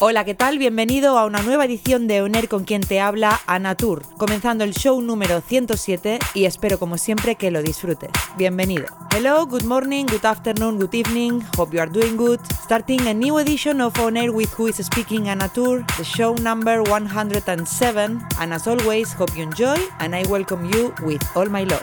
Hola, ¿qué tal? Bienvenido a una nueva edición de UNER con quien te habla Anatur, comenzando el show número 107 y espero como siempre que lo disfrutes. Bienvenido. Hello, good morning, good afternoon, good evening, hope you are doing good. Starting a new edition of On Air with Who is Speaking Anatur, the show number 107, and as always, hope you enjoy and I welcome you with all my love.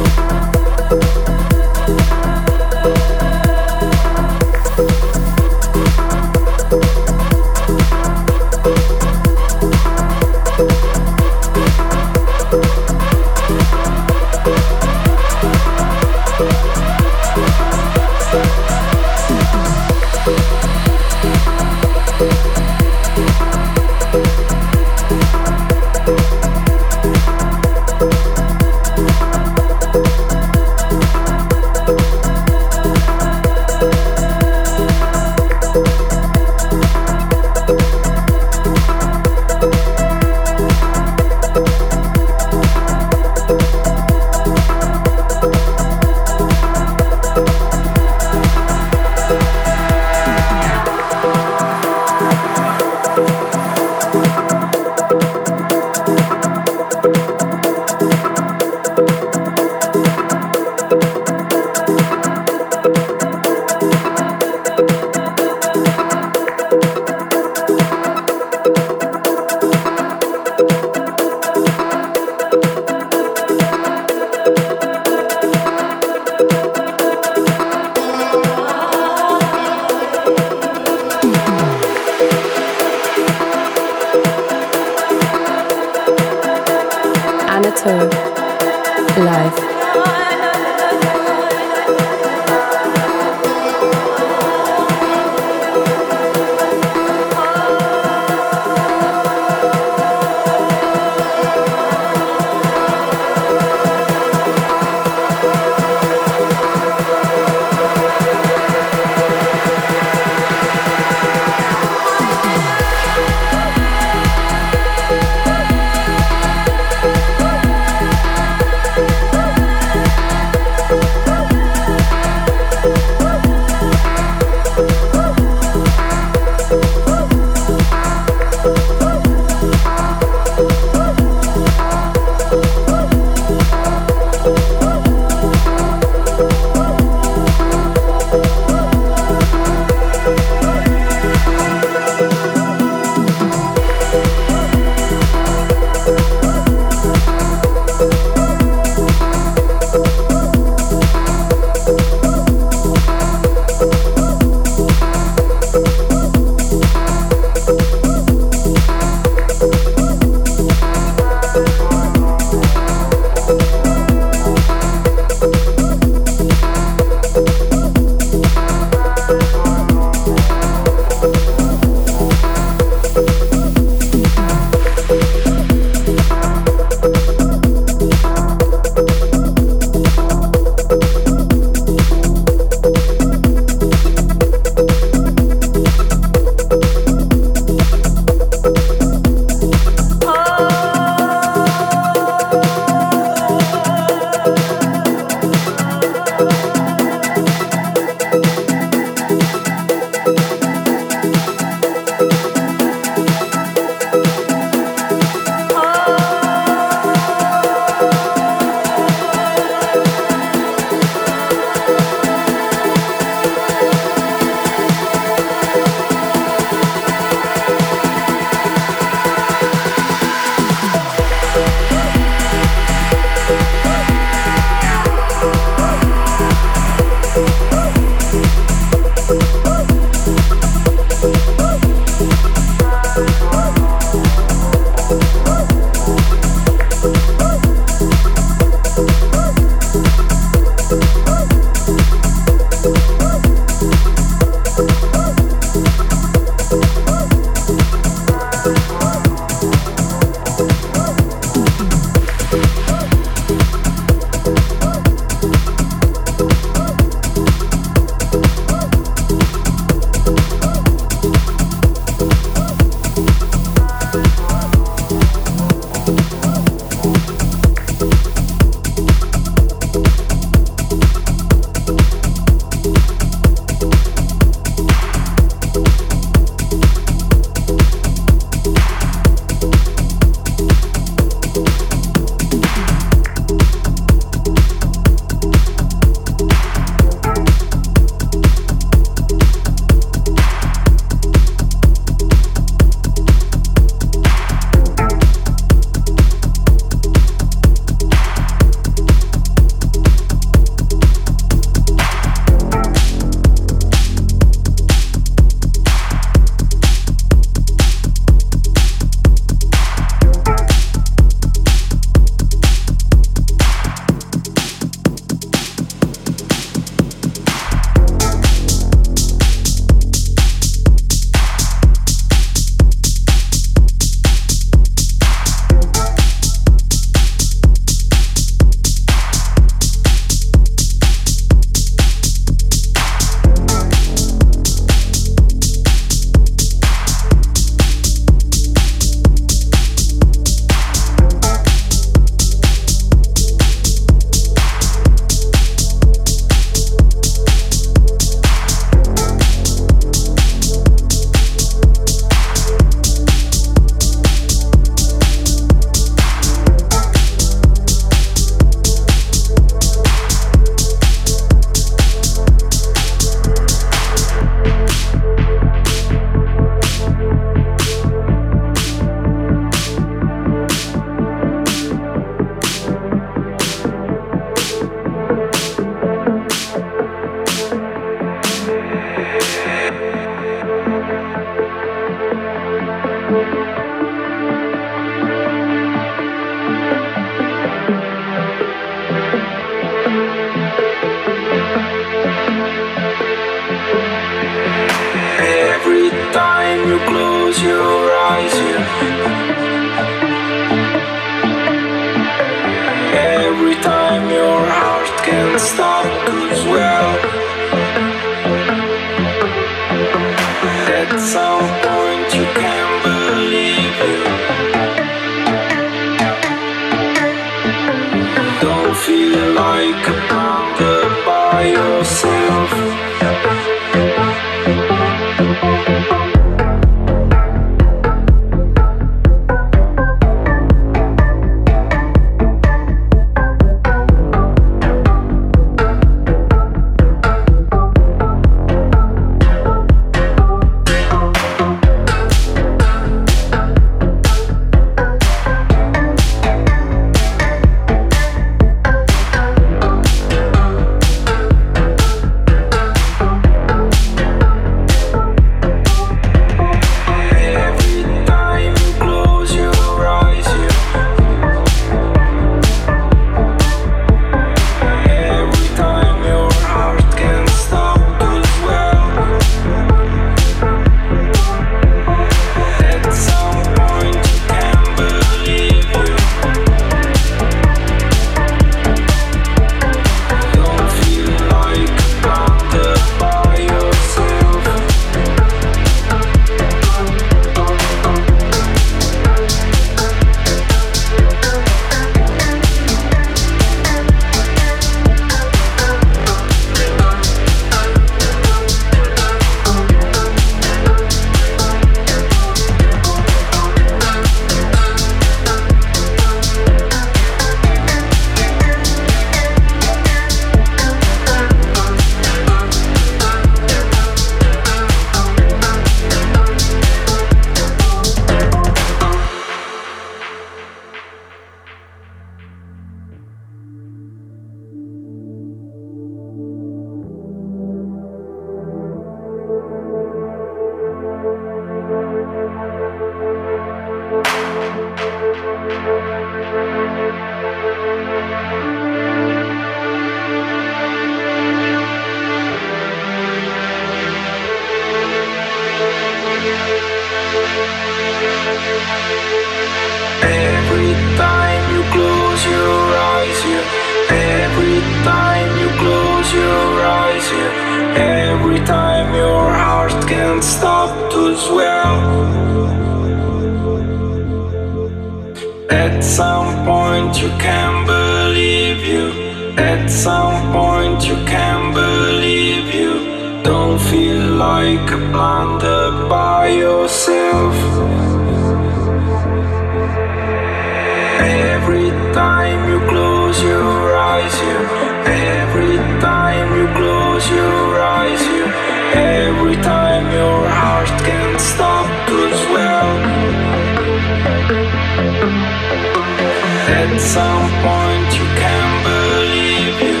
At some point you can't believe you.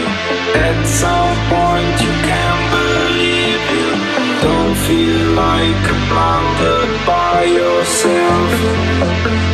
At some point you can't believe you. Don't feel like a blinded by yourself.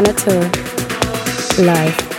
Anna Tur. Live.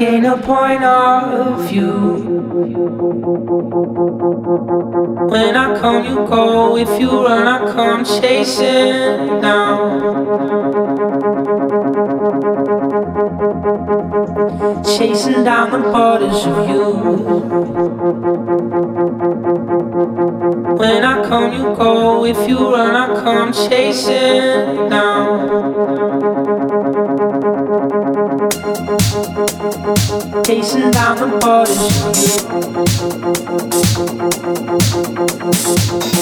Gain a point of view. When I come, you go. If you run, I come chasing down. Chasing down the borders of you. Go. If you run, I come chasing down. Chasing down the borders.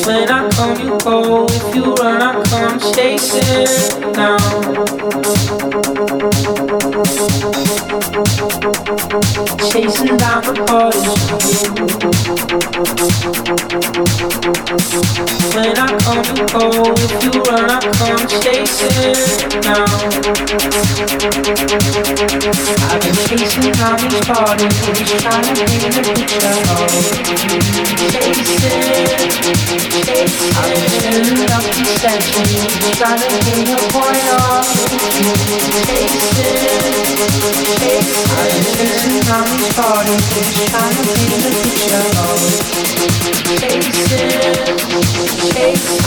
When I come, you go. If you run, I come chasing down. Chasing down the. When I come, you go. If you I come chasing now. I've been chasing down these parties, trying to paint a picture of chasing. I've been these to a point of chasing. Chasing down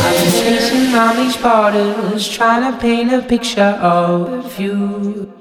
I've been chasing these borders, trying to paint a picture of you.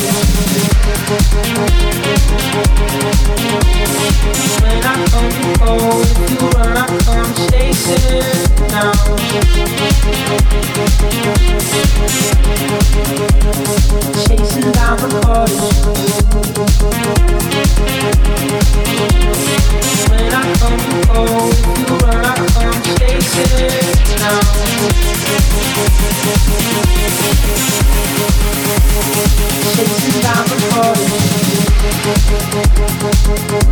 Chasing down the borders. When I come. If you run, I come chasing now. Chasing down the I've